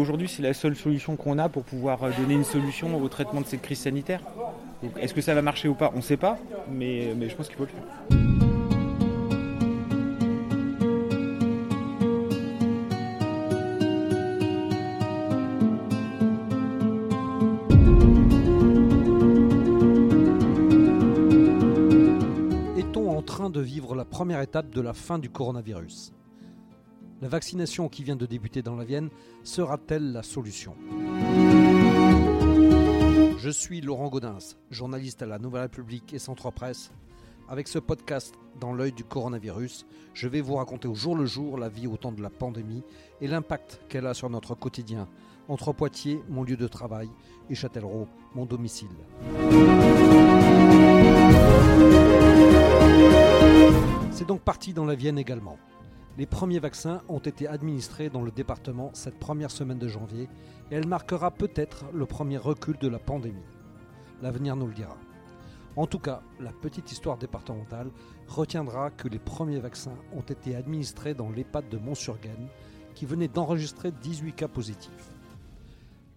Aujourd'hui, c'est la seule solution qu'on a pour pouvoir euh, donner une solution au traitement de cette crise sanitaire. Est-ce que ça va marcher ou pas? On ne sait pas, mais, mais je pense qu'il faut le faire. Est-on en train de vivre la première étape de la fin du coronavirus? La vaccination qui vient de débuter dans la Vienne sera-t-elle la solution? Je suis Laurent Gaudens, journaliste à la Nouvelle République et Centre Presse. Avec ce podcast dans l'œil du coronavirus, je vais vous raconter au jour le jour la vie au temps de la pandémie et l'impact qu'elle a sur notre quotidien, entre Poitiers, mon lieu de travail, et Châtellerault, mon domicile. C'est donc parti dans la Vienne également. Les premiers vaccins ont été administrés dans le département cette première semaine de janvier et elle marquera peut-être le premier recul de la pandémie. L'avenir nous le dira. En tout cas, la petite histoire départementale retiendra que les premiers vaccins ont été administrés dans l'EHPAD de Mont-sur-Gaine qui venait d'enregistrer 18 cas positifs.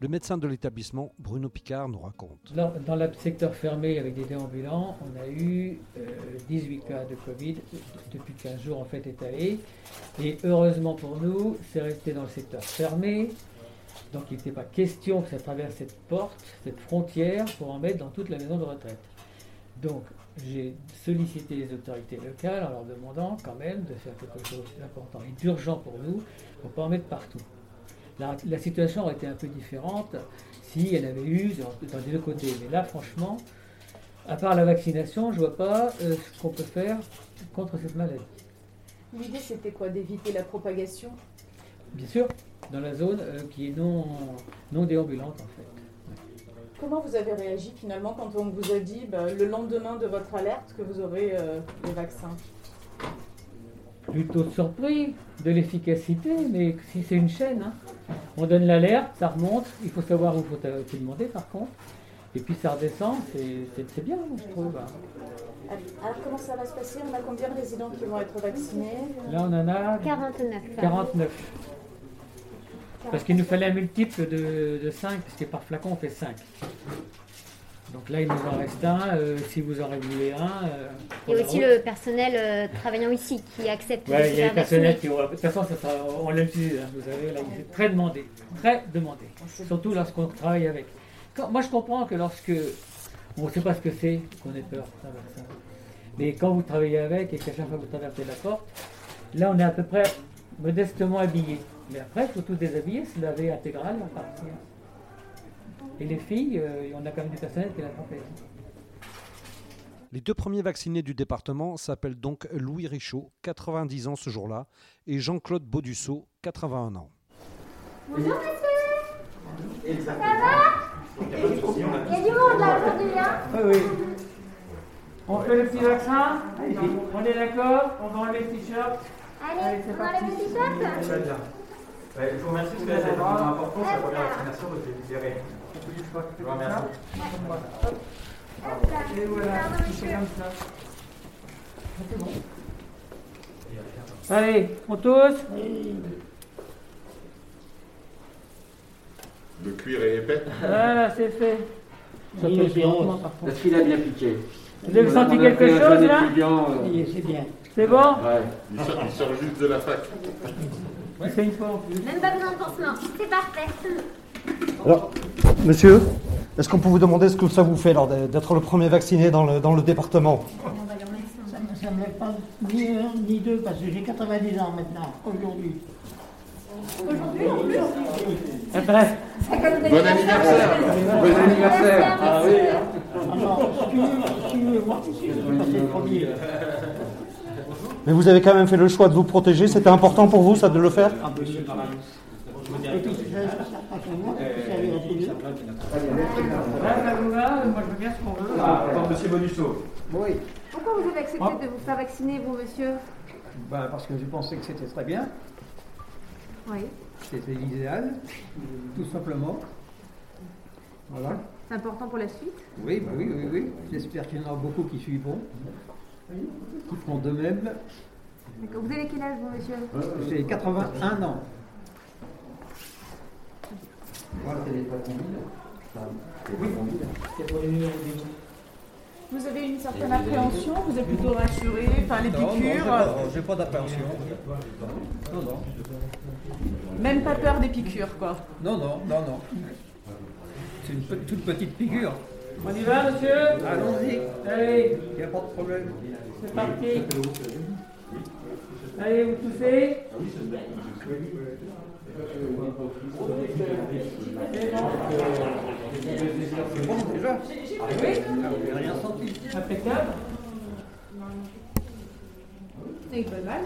Le médecin de l'établissement, Bruno Picard, nous raconte. Dans, le secteur fermé avec des déambulants, on a eu 18 euh, cas de Covid depuis 15 jours en fait étalés. Et heureusement pour nous, c'est resté dans le secteur fermé. Donc il n'était pas question que ça traverse cette porte, cette frontière, pour en mettre dans toute la maison de retraite. Donc j'ai sollicité les autorités locales en leur demandant quand même de faire quelque chose d'important et d'urgent pour nous, pour ne pas en mettre partout la, situation aurait été un peu différente si elle avait eu dans, les deux côtés. Mais là, franchement, à part la vaccination, je ne vois pas euh, ce qu'on peut faire contre cette maladie. L'idée, c'était quoi? D'éviter la propagation? Bien sûr, dans la zone euh, qui est non, non déambulante, en fait. Comment vous avez réagi finalement quand on vous a dit bah, le lendemain de votre alerte que vous aurez euh, les vaccins? Plutôt surpris de l'efficacité, mais si c'est une chaîne, hein. On donne l'alerte, ça remonte, il faut savoir où il faut, demander par contre. Et puis ça redescend, c'est bien, je trouve. Alors comment ça va se passer? On a combien de résidents qui vont être vaccinés? Là on en a 49. 49. Parce qu'il nous fallait un multiple de, de 5, parce que par flacon on fait 5. Donc là, il nous en reste un. Euh, si vous en voulu un. Euh, il y a aussi le personnel euh, travaillant ici qui accepte. Oui, il y a le personnel qui. De toute façon, ça on l'utilise. Hein, vous savez, là, il est très demandé. Très demandé. Surtout lorsqu'on travaille avec. moi, je comprends que lorsque. On ne sait pas ce que c'est qu'on ait peur Mais quand vous travaillez avec et qu'à chaque fois vous traversez la porte, là, on est à peu près modestement habillé. Mais après, il faut tout déshabiller, se laver intégral, partir. Et les filles, euh, on a quand même du personnel qui l'a fait. Les deux premiers vaccinés du département s'appellent donc Louis Richaud, 90 ans ce jour-là, et Jean-Claude Baudusseau, 81 ans. Bonjour monsieur. Ça va Il y a du monde là aujourd'hui, hein Oui, oui. On fait le petit vaccin. On est d'accord. On va enlever le t-shirt Allez, c'est on enlève le t-shirt Je vous remercie parce que c'est vraiment important, c'est la première vaccination, j'ai libéré. Je vous remercie. Et voilà, c'est comme ça. C'est bon. Allez, on tousse. Le cuir est épais. Voilà, c'est fait. Ça bien. Parce qu'il a bien piqué. Vous avez senti quelque chose là euh, C'est bien. C'est bon ouais. Il, sort, juste de la fac. C'est une fois en plus. Même pas besoin de pansement, c'est parfait. Alors, monsieur, est-ce qu'on peut vous demander ce que ça vous fait d'être le premier vacciné dans le, dans le département? Ça ne me fait pas ni un ni deux parce que j'ai 90 ans maintenant, aujourd'hui. Aujourd'hui eh ben, Bon anniversaire. Bon anniversaire. Ah oui Alors, si tu veux, si tu veux moi, je vais passer le premier. Mais vous avez quand même fait le choix de vous protéger, c'était important pour vous ça de le faire? Ah, monsieur, les ça vous va Moi, je veux bien ce qu'on veut. Ah, monsieur Bonusso. Oui. Pourquoi vous avez accepté de vous faire vacciner, vous, monsieur ben, Parce que je pensais que c'était très bien. Oui. C'était l'idéal, tout simplement. Voilà. C'est important pour la suite Oui, bah oui, oui, oui. J'espère qu'il y en aura beaucoup qui suivront, qui feront de même. Vous avez quel âge, vous, monsieur J'ai 81 ans. Moi, c'est les patrons Oui, c'est pour les numéros des Vous avez une certaine appréhension Vous êtes plutôt rassuré Enfin, les Non, non, j'ai piqûres pas, j'ai pas d'appréhension. Non, non. Même pas peur des piqûres, quoi. Non, non, non, non. C'est une toute petite piqûre. On y va, monsieur Allons-y. Allez, Il n'y a pas de problème. c'est parti. Allez, vous toussez. C'est impeccable. Et pas mal.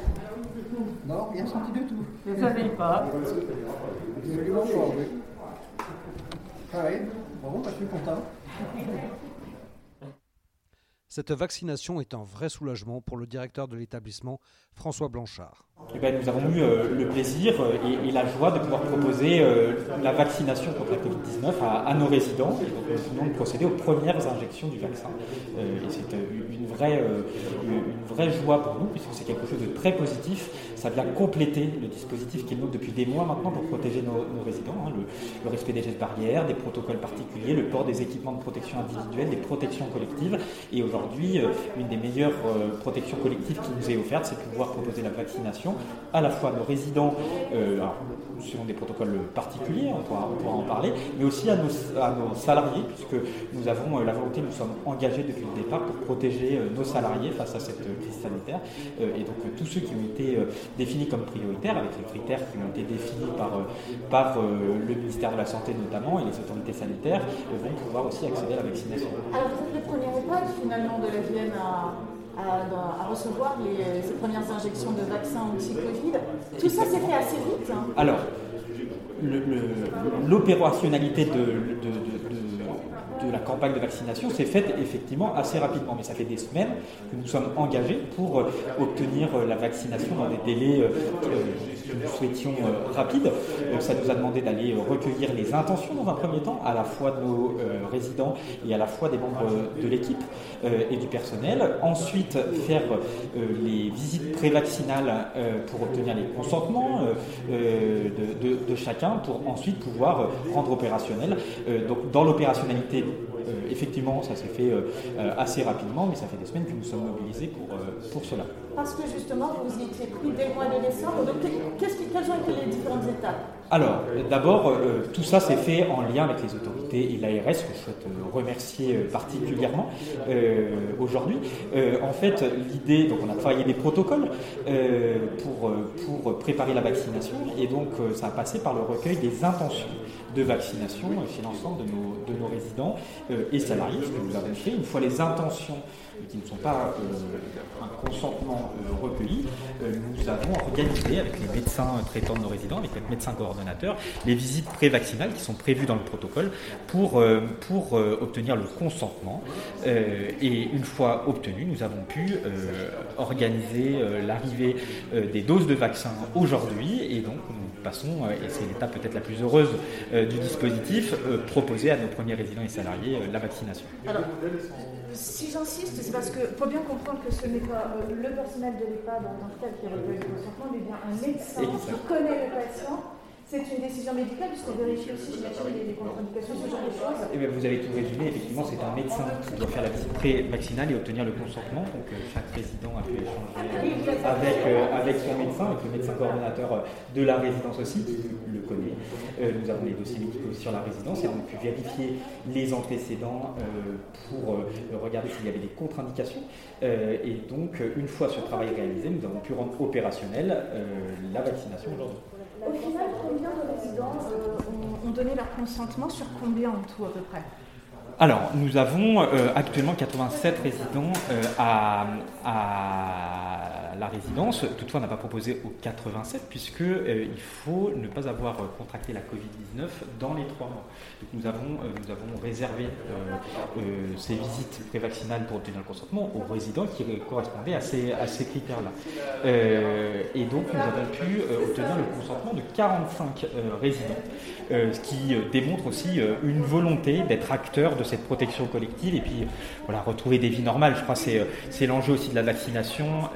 Non, rien senti du tout. Ne savez pas. Absolument pas, oui. Ah bah, je suis content. Cette vaccination est un vrai soulagement pour le directeur de l'établissement, François Blanchard. Eh ben, nous avons eu euh, le plaisir euh, et, la joie de pouvoir proposer euh, la vaccination contre la Covid-19 à, nos résidents. Et donc, nous venons de procéder aux premières injections du vaccin. C'est une, vraie, joie pour nous, puisque c'est quelque chose de très positif. Ça vient compléter le dispositif qui est nôtre depuis des mois maintenant pour protéger nos, résidents. hein. le, le respect des gestes barrières, des protocoles particuliers, le port des équipements de protection individuelle, des protections collectives. Et aujourd'hui, une des meilleures protections collectives qui nous est offerte, c'est de pouvoir proposer la vaccination à la fois à nos résidents, euh, alors, selon des protocoles particuliers, on pourra, en parler, mais aussi à nos, salariés, puisque nous avons euh, la volonté, nous sommes engagés depuis le départ pour protéger euh, nos salariés face à cette euh, crise sanitaire. Et donc tous ceux qui ont été définis comme prioritaires, avec les critères qui ont été définis par, le ministère de la Santé notamment et les autorités sanitaires, vont pouvoir aussi accéder à la vaccination. Alors, vous êtes le premier finalement de la Vienne à, à- recevoir les- premières injections de vaccins anti-Covid. Tout ça s'est fait assez vite. hein. Alors, l'opérationnalité de, campagne de vaccination s'est faite effectivement assez rapidement, mais ça fait des semaines que nous sommes engagés pour euh, obtenir euh, la vaccination dans des délais euh, que nous souhaitions rapides. Ça nous a demandé d'aller recueillir les intentions dans un premier temps, à la fois de nos résidents et à la fois des membres de l'équipe et du personnel. Ensuite, faire les visites prévaccinales pour obtenir les consentements de, de- chacun pour ensuite pouvoir rendre opérationnel. Donc dans l'opérationnalité, effectivement, ça s'est fait euh, euh, assez rapidement, mais ça fait des semaines que nous sommes mobilisés pour, euh, pour cela. Parce que justement, vous y étiez pris dès le mois de décembre. Donc, qu'est-ce qui- quelles ont les différentes étapes? Alors, euh, d'abord, euh, tout ça s'est fait en lien avec les autorités et l'ARS, que je souhaite euh, remercier particulièrement aujourd'hui. En fait, l'idée, donc on a travaillé des protocoles pour, pour préparer la vaccination, et donc ça a passé par le recueil des intentions de vaccination chez l'ensemble de nos, de nos résidents et salariés, ce que nous avons fait. Une fois les intentions qui ne sont pas euh, un consentement euh, recueilli, euh, nous avons organisé avec les médecins traitants de nos résidents, avec notre médecin coordonnateur, les visites pré-vaccinales qui sont prévues dans le protocole pour, pour obtenir le consentement. Et une fois obtenu, nous avons pu organiser l'arrivée des doses de vaccins aujourd'hui et donc nous passons, euh, et c'est l'étape peut-être la plus heureuse euh, du dispositif, euh, proposer à nos premiers résidents et salariés la vaccination. Alors, si j'insiste, c'est parce qu'il faut bien comprendre que ce n'est pas le personnel de l'EHPAD en tant que tel qui recueille le consentement, mais bien un médecin qui connaît le patient. C'est une décision médicale puisqu'on vérifie aussi, j'imagine, les, les contre-indications, ce genre de choses. Eh bien, vous avez tout résumé. Effectivement, c'est un médecin qui doit faire la visite pré-vaccinale et obtenir le consentement. Donc, euh, chaque résident a pu échanger avec, euh, avec son médecin, avec le médecin coordonnateur euh, de la résidence aussi, qui le connaît. Euh, nous avons les dossiers médicaux sur la résidence et on a pu vérifier les antécédents euh, pour euh, regarder s'il y avait des contre-indications. Euh, et donc, une fois ce travail réalisé, nous avons pu rendre opérationnelle euh, la vaccination aujourd'hui. Au final, combien de résidents euh, ont, donné leur consentement sur combien en tout à peu près? Alors, nous avons euh, actuellement 87 résidents euh, à, à la résidence. Toutefois, on n'a pas proposé aux 87 puisque euh, il faut ne pas avoir euh, contracté la Covid-19 dans les trois mois. Donc, nous avons, euh, nous avons réservé ces visites prévaccinales pour obtenir le consentement aux résidents qui correspondaient à ces, critères-là. Et donc, nous avons pu obtenir le consentement de 45 euh, résidents, ce qui démontre aussi une volonté d'être acteur de cette protection collective et puis retrouver des vies normales. Je crois que c'est, l'enjeu aussi de la vaccination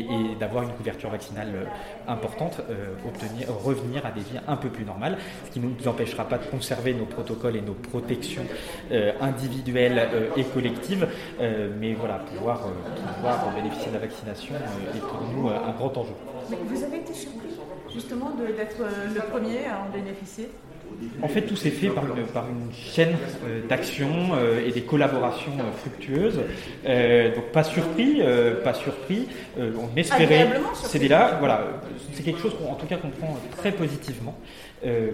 et d'avoir une couverture vaccinale importante, obtenir, revenir à des vies un peu plus normales, ce qui ne nous empêchera pas de conserver nos protocoles et nos protections individuelles et collectives, mais voilà, pouvoir, pouvoir bénéficier de la vaccination est pour nous un grand enjeu. vous avez été surpris justement d'être le premier à en bénéficier? En fait, tout s'est fait par une, chaîne euh, d'actions euh, et des collaborations euh, fructueuses. donc, pas surpris, pas surpris. on espérait. C'est là, voilà, c'est quelque chose qu'en tout cas qu'on prend très positivement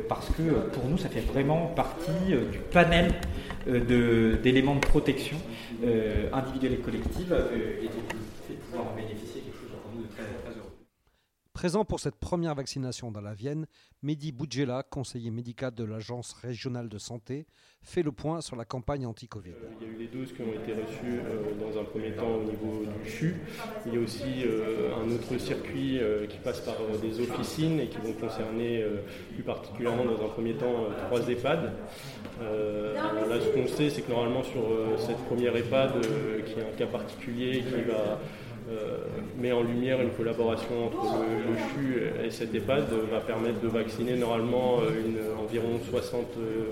parce que pour nous, ça fait vraiment partie du panel d'éléments de, protection individuelle et collective et de pouvoir en bénéficier quelque chose pour nous de très, très heureux. Présent pour cette première vaccination dans la Vienne, Mehdi Boudjela, conseiller médical de l'Agence régionale de santé, fait le point sur la campagne anti-Covid. Il y a eu les doses qui ont été reçues euh, dans un premier temps au niveau du CHU. Il y a aussi euh, un autre circuit euh, qui passe par des officines et qui vont concerner plus particulièrement dans un premier temps trois EHPAD. là, ce qu'on sait, c'est que normalement sur cette première EHPAD, qui est un cas particulier, qui va met en lumière une collaboration entre le, CHU et cette EHPAD va permettre de vacciner normalement euh, environ 60 euh,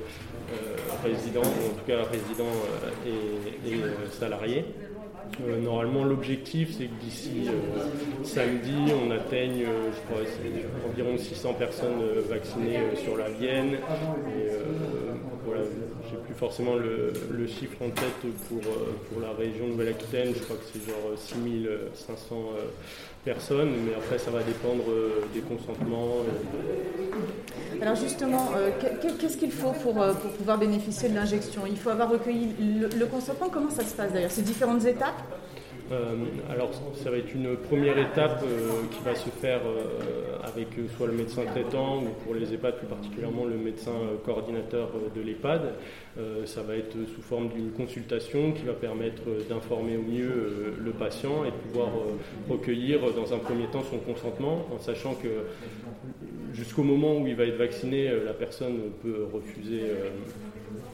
résidents, en tout cas résidents et, salariés. normalement, l'objectif, c'est que d'ici samedi, on atteigne, je crois, environ 600 personnes vaccinées sur la Vienne. Voilà, j'ai plus forcément le, chiffre en tête pour, euh, pour la région Nouvelle-Aquitaine, je crois que c'est genre 6500 euh, personnes, mais après ça va dépendre euh, des consentements. Alors justement, qu'est-ce qu'il faut pour, pour, pouvoir bénéficier de l'injection? Il faut avoir recueilli le, consentement, comment ça se passe d'ailleurs? Ces différentes étapes? Euh, alors ça va être une première étape euh, qui va se faire euh, avec soit le médecin traitant ou pour les EHPAD plus particulièrement le médecin coordinateur de l'EHPAD. ça va être sous forme d'une consultation qui va permettre d'informer au mieux le patient et de pouvoir recueillir dans un premier temps son consentement en sachant que jusqu'au moment où il va être vacciné, la personne peut refuser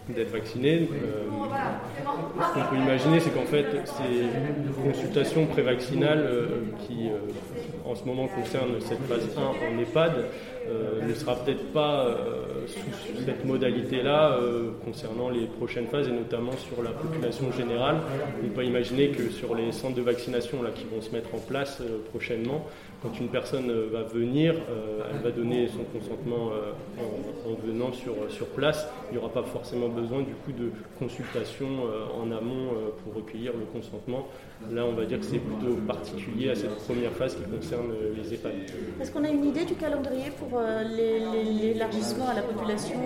d'être vacciné. ce qu'on peut imaginer, c'est qu'en fait, ces consultations prévaccinales euh, qui, euh, en ce moment, concernent cette phase 1 en EHPAD, euh, ne sera peut-être pas sous cette modalité-là concernant les prochaines phases et notamment sur la population générale. On peut imaginer que sur les centres de vaccination là, qui vont se mettre en place prochainement, quand une personne euh, va venir, euh, elle va donner son consentement euh, en, venant sur, sur place. Il n'y aura pas forcément besoin du coup de consultation en amont pour recueillir le consentement. Là, on va dire que c'est plutôt particulier à cette première phase qui concerne EHPAD. Est-ce qu'on a une idée du calendrier pour l'élargissement à la population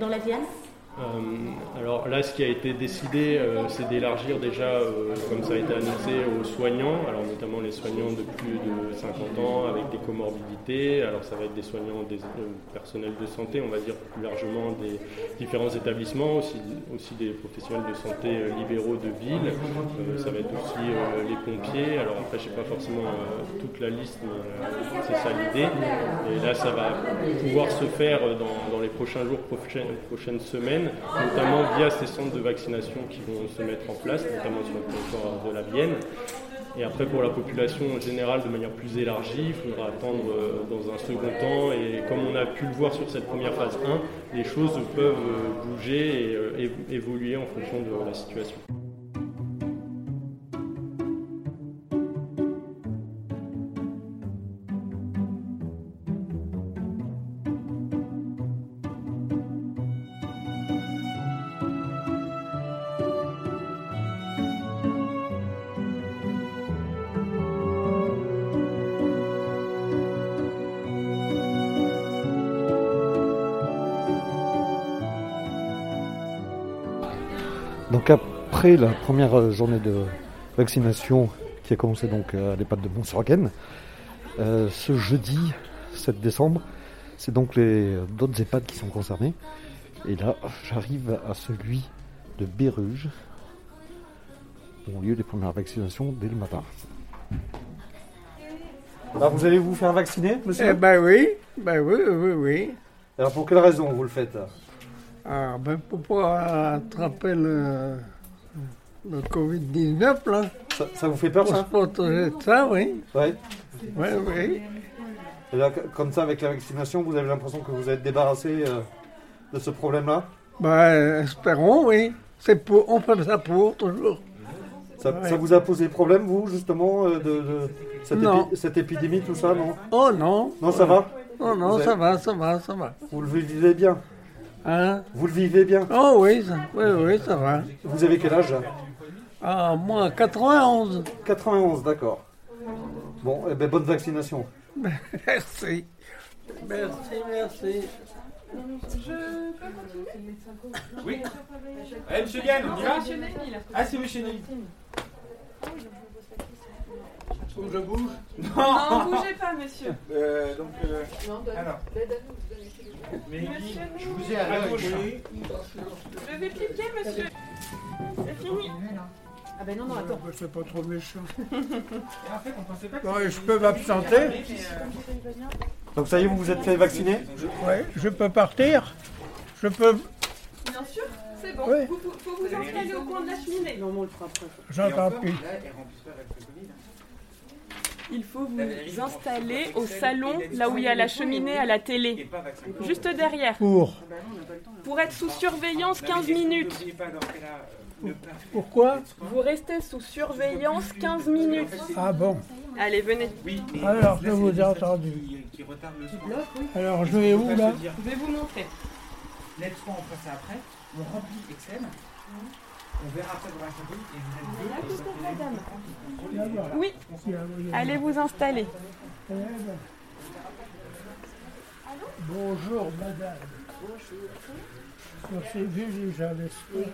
dans la Vienne? euh, alors là, ce qui a été décidé, euh, c'est d'élargir déjà, euh, comme ça a été annoncé, aux soignants, alors notamment les soignants de plus de 50 ans avec des comorbidités. Alors ça va être des soignants, des personnels de santé, on va dire plus largement des différents établissements, aussi, des professionnels de santé libéraux de ville. ça va être aussi les pompiers. Alors après, je sais pas forcément toute la liste, mais c'est ça l'idée. Et là, ça va pouvoir se faire dans, les prochains jours, prochaines semaines notamment via ces centres de vaccination qui vont se mettre en place, notamment sur le territoire de la Vienne. Et après, pour la population générale, de manière plus élargie, il faudra attendre euh, dans un second temps. Et comme on a pu le voir sur cette première phase 1, les choses peuvent euh, bouger et euh, évoluer en fonction de la situation. Après la première journée de vaccination qui a commencé donc à l'EHPAD de Montsorgen, euh, ce jeudi 7 décembre, c'est donc les d'autres EHPAD qui sont concernés. Et là, j'arrive à celui de Béruges, où ont lieu les premières vaccinations dès le matin. Alors vous allez vous faire vacciner, monsieur? Eh ben oui, ben oui, oui, oui. Alors pour quelle raison vous le faites? Ah, ben pour pas attraper le, le Covid-19, là. Ça, ça vous fait peur, Pour ça se protéger de ça, oui. Ouais. Oui, oui. Et là, comme ça, avec la vaccination, vous avez l'impression que vous êtes débarrassé euh, de ce problème-là? Ben, espérons, oui. C'est pour, on fait ça pour, toujours. ça, Ouais. ça vous a posé problème, vous, justement, euh, de, de cette, Non. épi- cette épidémie, tout ça, non? Oh non. Non, ça va? Oh non, ça va, ça va, ça va. Vous le vivez bien? Hein? Vous le vivez bien? Oh oui, ça, oui, oui, ça va. Vous avez quel âge là? Ah, moi, 91. 91, d'accord. Bon, eh ben, bonne vaccination. Merci. Merci, merci. Oui. Allez, monsieur Yann, on y va Ah, c'est monsieur Ney. Faut que je bouge Non, bougez pas, monsieur. Euh, donc, euh, alors. Mais Monsieur, je vous ai à gauche. Je vais piquer, monsieur. C'est fini. Ah ben non, non, attends. C'est pas trop méchant. Et en fait, on pensait pas que Bon, c'était- et je peux m'absenter Donc ça y est, vous vous êtes fait vacciner Oui, je peux partir Je peux. Bien sûr, c'est bon. Oui. Vous, faut faut vous installer au coin de la cheminée. Non, on le fera après. J'entends plus. Il faut vous installer au salon, là où il y a la cheminée à la télé. Juste derrière. Pour Pour être sous surveillance 15 minutes. Pourquoi Vous restez sous surveillance 15 minutes. Ah bon Allez, venez. Alors, je vous ai entendu. Qui retarde le. Alors, je vais où là Je vais vous montrer. Let's go, on fera ça après. On remplit Excel. On verra après dans la cabine et vous deux. Oui. Allez vous installer. Bonjour, madame. On s'est vu déjà, l'esprit.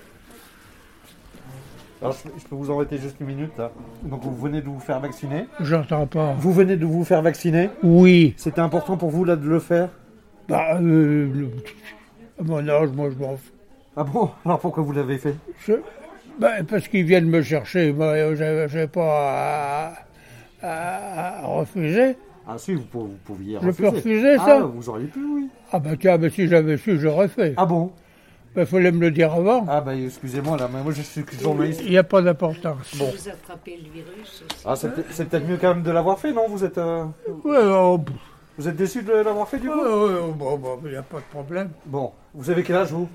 Alors, je, je peux vous arrêter juste une minute là. Donc vous venez de vous faire vacciner. J'entends pas. Vous venez de vous faire vacciner. Oui. C'était important pour vous là de le faire Bah, euh, le- à mon âge, moi, je m'en fous. Ah bon? Alors pourquoi vous l'avez fait? Je- bah, parce qu'ils viennent me chercher. Moi, j'ai pas à, à- refuser. Ah si, vous, pou- vous pouviez Je refuser. peux refuser Ah, ça vous auriez pu, oui. Ah bah tiens, mais si j'avais su, j'aurais fait. Ah bon? Il fallait me le dire avant. Ah bah excusez-moi là, mais moi je suis journaliste. Il n'y a pas d'importance. Bon. Vous attrapez le virus aussi. Ah c'est peut- c'est peut-être mieux quand même de l'avoir fait, non? Vous êtes euh, Ouais, oh, vous êtes déçu de l'avoir fait du coup? Ouais, oh, bon, bon, il n'y a pas de problème. Bon, vous avez quel âge vous?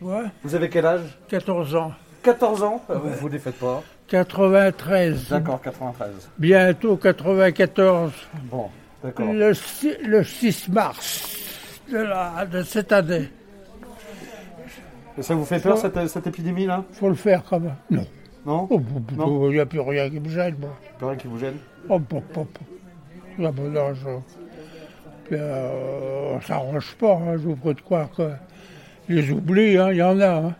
Ouais, Vous avez quel âge? 14 ans. 14 ans? Ah, Vous vous les faites pas. 93. D'accord, 93. Bientôt 94. Bon, d'accord. Le, six- le 6 mars de, la, de cette année. Et ça vous fait peur cette, cette épidémie là? Faut le faire quand même. Non. Non? Oh. Il n'y a plus rien qui me gêne, moi. Plus rien qui vous gêne? Oh, bon, bon, bon. À mon âge, euh, on s'arrange pas, hein, je vous prie de croire que les oublis, hein, il y en a. hein.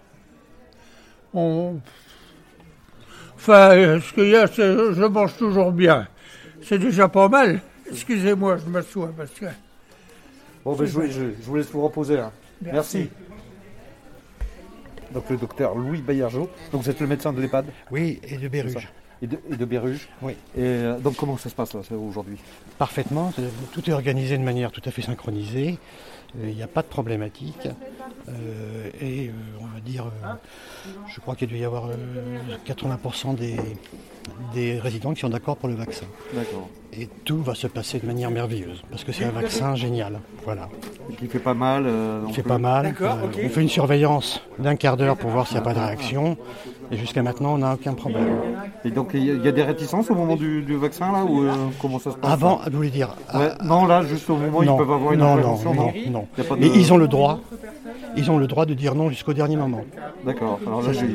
On... Enfin, euh, ce qu'il y a, c'est que je mange toujours bien. C'est déjà pas mal. Excusez-moi, je m'assois parce que... Bon, ben, je, vous- je- je vous laisse vous reposer. hein. Merci. Merci. Donc le docteur Louis Bayergeau. Donc vous êtes le médecin de l'EHPAD Oui, et de Béruge. Et de, et de Béruges. Oui. Et euh, donc comment ça se passe là, aujourd'hui? Parfaitement, tout est organisé de manière tout à fait synchronisée. Euh, Il n'y a pas de problématique. Euh, et euh, on va dire, euh, je crois qu'il doit y avoir euh, 80% des, des résidents qui sont d'accord pour le vaccin. D'accord. Et tout va se passer de manière merveilleuse, parce que c'est un vaccin génial. Voilà. Qui fait pas mal. euh, Il non fait pas mal. Euh. On fait une surveillance d'un quart d'heure pour voir s'il n'y a pas de réaction. Et jusqu'à maintenant, on n'a aucun problème. Et donc il y, a- il y a des réticences au moment du, du vaccin là ou euh, comment ça se passe? Avant, vous voulez dire Ouais, Non, là, juste au moment où non, ils peuvent avoir une non, intervention, non, non non, de- Mais ils ont le droit. Ils ont le droit de dire non jusqu'au dernier moment. D'accord. Alors là, je,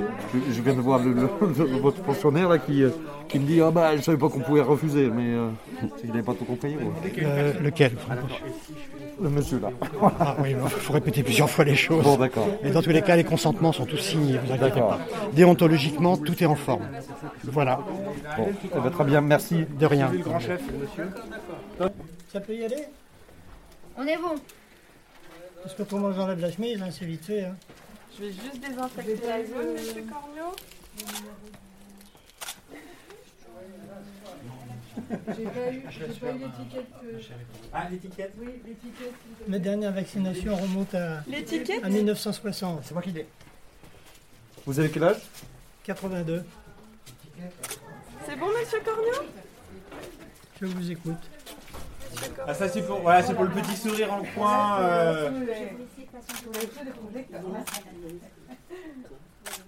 je viens de voir le, le- le- votre pensionnaire là qui, euh, qui me dit ah bah je savais pas qu'on pouvait refuser, mais euh, qu'il n'avait pas tout compris. Euh, lequel Le monsieur là. Ah oui, il faut répéter plusieurs fois les choses. Bon, d'accord. Mais dans tous les cas, les consentements sont tous signés, vous inquiétez D'accord. pas. Déontologiquement, tout est en forme. Voilà. Bon, eh ben, très bien, merci. De rien. Le grand chef, monsieur. Ça peut y aller? On est bon. Parce que comment j'enlève la chemise, hein, c'est vite fait. Hein. Je vais juste désinfecter la zone, monsieur Cornio. J'ai pas eu, j'ai pas eu l'étiquette. que- Ah, l'étiquette? Oui, l'étiquette. Mes dernières vaccinations remontent à, L'étiquette? à 1960. C'est moi qui l'ai. Vous avez quel âge? 82. C'est bon, monsieur Cornio Je vous écoute. Ah ça c'est pour, voilà, c'est pour le petit sourire en coin. euh.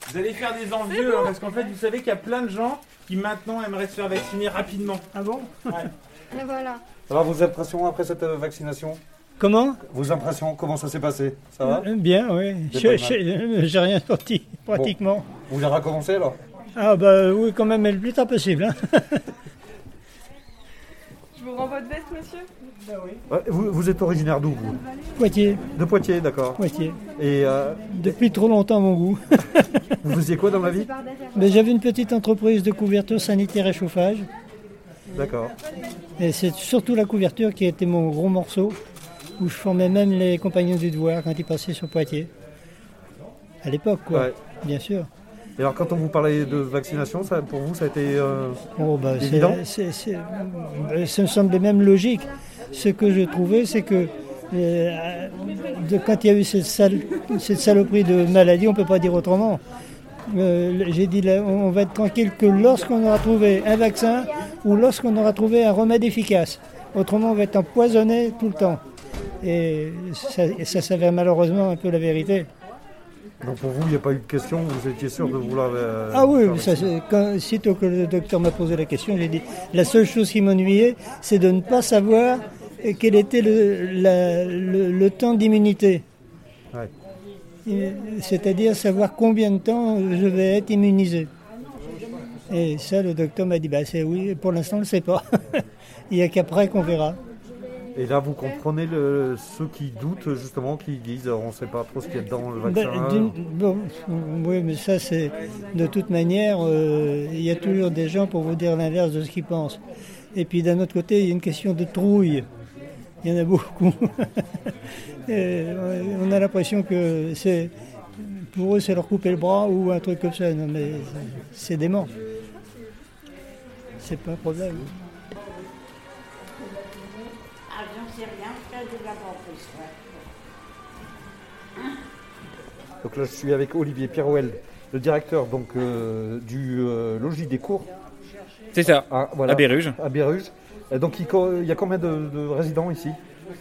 Vous allez faire des envieux hein, parce qu'en fait vous savez qu'il y a plein de gens qui maintenant aimeraient se faire vacciner rapidement. Ah bon? Et voilà. Alors vos impressions après cette euh, vaccination? Comment? Vos impressions, comment ça s'est passé? Ça va? Euh, Bien, oui. C'est Je- J'ai rien sorti, pratiquement. Bon. Vous voulez recommencer alors? Ah bah oui, quand même, le plus tard possible. hein. Je vous rends votre veste, monsieur? Ouais, vous, vous êtes originaire d'où vous? Poitiers. De Poitiers, d'accord. Poitiers. Et euh, Depuis trop longtemps, mon goût. vous faisiez quoi dans la vie? Mais J'avais une petite entreprise de couverture sanitaire et chauffage. D'accord. Et c'est surtout la couverture qui été mon gros morceau, où je formais même les compagnons du devoir quand ils passaient sur Poitiers. À l'époque, quoi. Ouais. Bien sûr. Et alors quand on vous parlait de vaccination, ça, pour vous ça a été euh, Oh, bah, c'est- évident c'est- c'est- euh, Ça me semblait même logique. Ce que je trouvais, c'est que euh, de- quand il y a eu cette, sale- cette saloperie de maladie, on ne peut pas dire autrement. Euh, J'ai dit, là, on va être tranquille que lorsqu'on aura trouvé un vaccin ou lorsqu'on aura trouvé un remède efficace. Autrement, on va être empoisonné tout le temps. Et ça, et ça s'avère malheureusement un peu la vérité. Donc pour vous, il n'y a pas eu de question, vous étiez sûr de vouloir... euh, Ah oui, ça, quand, sitôt que le docteur m'a posé la question, j'ai dit la seule chose qui m'ennuyait, c'est de ne pas savoir quel était le, la- le- le temps d'immunité. Ouais. C'est-à-dire savoir combien de temps je vais être immunisé. Et ça, le docteur m'a dit bah, c'est oui, pour l'instant, on ne le sait pas. Il n'y a qu'après qu'on verra. Et là, vous comprenez ceux qui doutent justement, qui disent on ne sait pas trop ce qu'il y a dedans le vaccin. Bon, oui, mais ça, c'est de toute manière, euh, il y a toujours des gens pour vous dire l'inverse de ce qu'ils pensent. Et puis d'un autre côté, il y a une question de trouille. Il y en a beaucoup. On a l'impression que pour eux, c'est leur couper le bras ou un truc comme ça. Non, mais c'est dément. C'est pas un problème. Donc là, je suis avec Olivier Pirouel, le directeur donc, euh, du euh, logis des cours. C'est ça, Ah, à Béruges. À. Et donc il, y a combien de, de résidents ici?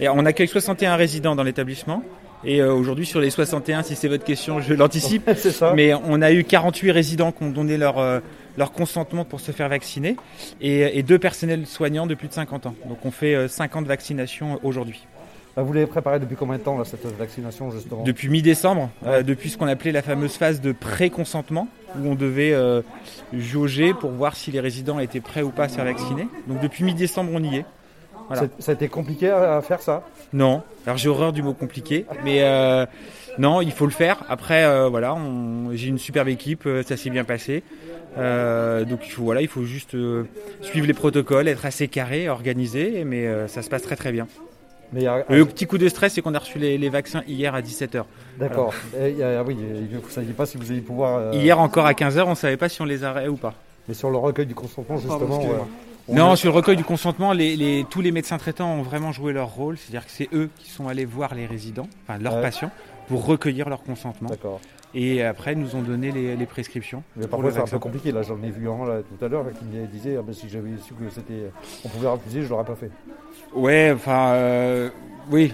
Et on accueille 61 résidents dans l'établissement. Et euh, aujourd'hui, sur les 61, si c'est votre question, je l'anticipe. C'est ça. Mais on a eu 48 résidents qui ont donné leur, leur consentement pour se faire vacciner et, et deux personnels soignants de plus de 50 ans. Donc on fait euh, 50 vaccinations aujourd'hui. Ah, Vous l'avez préparé depuis combien de temps là, cette vaccination justement Depuis mi-décembre, euh, depuis ce qu'on appelait la fameuse phase de pré-consentement, où on devait euh, jauger pour voir si les résidents étaient prêts ou pas à se faire vacciner. Donc depuis mi-décembre, on y est. Voilà. Ça- a été compliqué à, faire ça Non, alors j'ai horreur du mot compliqué, mais euh, non, il faut le faire. Après, euh, voilà, j'ai une superbe équipe, ça s'est bien passé. Euh, donc il faut, voilà, il faut juste suivre les protocoles, être assez carré, organisé, mais ça se passe très très bien. Mais a- Le petit coup de stress, c'est qu'on a reçu les, les vaccins hier à 17h. D'accord. Et il y a- oui, vous ne saviez pas si vous alliez pouvoir. euh, Hier encore à 15h, on ne savait pas si on les arrêtait ou pas. Mais sur le recueil du consentement, justement. On Non, a- sur le recueil du consentement, les, les- tous les médecins traitants ont vraiment joué leur rôle, c'est-à-dire que c'est eux qui sont allés voir les résidents, enfin leurs Ouais. patients, pour recueillir leur consentement. D'accord. Et après, ils nous ont donné les, les prescriptions. Mais parfois c'est un peu compliqué. Là, j'en ai vu un là, tout à l'heure qui me disait ah, ben, si j'avais su que c'était, on pouvait refuser, je l'aurais pas fait. Ouais, enfin, euh, oui.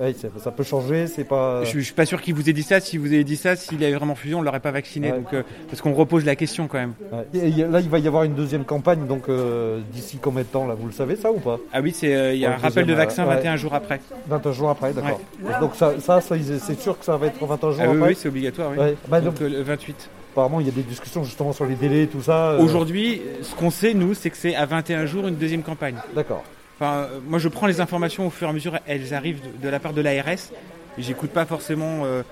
Ouais, ça, ça peut changer, c'est pas. Je, je suis pas sûr qu'il vous ait dit ça. Si vous avez dit ça, s'il avait vraiment fusion, on l'aurait pas vacciné. Ouais. Donc, euh, parce qu'on repose la question quand même. Ouais. Et il y a- là, il va y avoir une deuxième campagne, donc euh, d'ici combien de temps là, vous le savez ça ou pas? Ah oui, c'est euh, il y a un rappel de vaccin euh, ouais. 21 jours après. 21 jours après, d'accord. Donc ça, ça, ça, ils- c'est sûr que ça va être 21 jours Ah oui, après. oui, c'est obligatoire. Oui. Bah, donc donc, le 28. apparemment, il y a des discussions justement sur les délais, tout ça. Aujourd'hui, ce qu'on sait nous, c'est que c'est à 21 jours une deuxième campagne. D'accord. Enfin, euh, moi, je prends les informations au fur et à mesure, elles arrivent de, de la part de l'ARS. J'écoute pas forcément euh,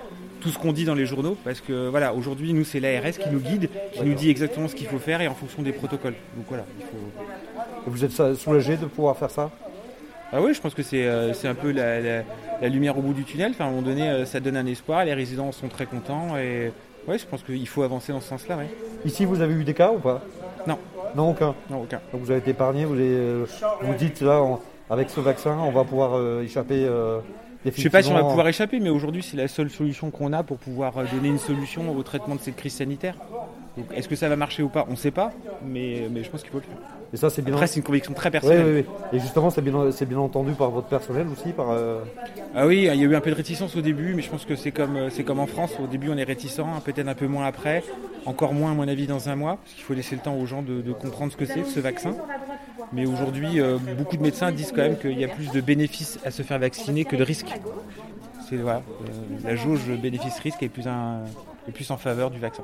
tout ce qu'on dit dans les journaux, parce que voilà, aujourd'hui, nous, c'est l'ARS qui nous guide, qui nous dit exactement ce qu'il faut faire et en fonction des protocoles. Donc voilà, il faut. Vous êtes soulagé de pouvoir faire ça? Ah oui, je pense que c'est euh, un peu la, la- la lumière au bout du tunnel. Enfin, à un moment donné, euh, ça donne un espoir. Les résidents sont très contents et ouais, je pense qu'il faut avancer dans ce sens-là. Ouais. Ici, vous avez eu des cas ou pas? Non. Non, aucun. Non, aucun. Donc vous avez été épargné, vous, avez, euh, vous dites là, on- avec ce vaccin, on va pouvoir euh, échapper. euh, Je sais pas si on va pouvoir échapper, mais aujourd'hui, c'est la seule solution qu'on a pour pouvoir donner une solution au traitement de cette crise sanitaire. Donc, est-ce que ça va marcher ou pas? On ne sait pas, mais, mais je pense qu'il faut le faire. Et ça, c'est bien. Après, c'est une conviction très personnelle. Et justement, c'est bien, c'est bien entendu par votre personnel aussi, par. euh, Ah oui, il y a eu un peu de réticence au début, mais je pense que c'est comme, euh, c'est comme en France. Au début, on est réticent, peut-être un peu moins après, encore moins, à mon avis, dans un mois, parce qu'il faut laisser le temps aux gens de, de comprendre ce que c'est, ce vaccin. Mais aujourd'hui, euh, beaucoup de médecins disent quand même qu'il y a plus de bénéfices à se faire vacciner que de risques. C'est voilà, euh, la jauge bénéfice-risque est plus, un- est plus en faveur du vaccin.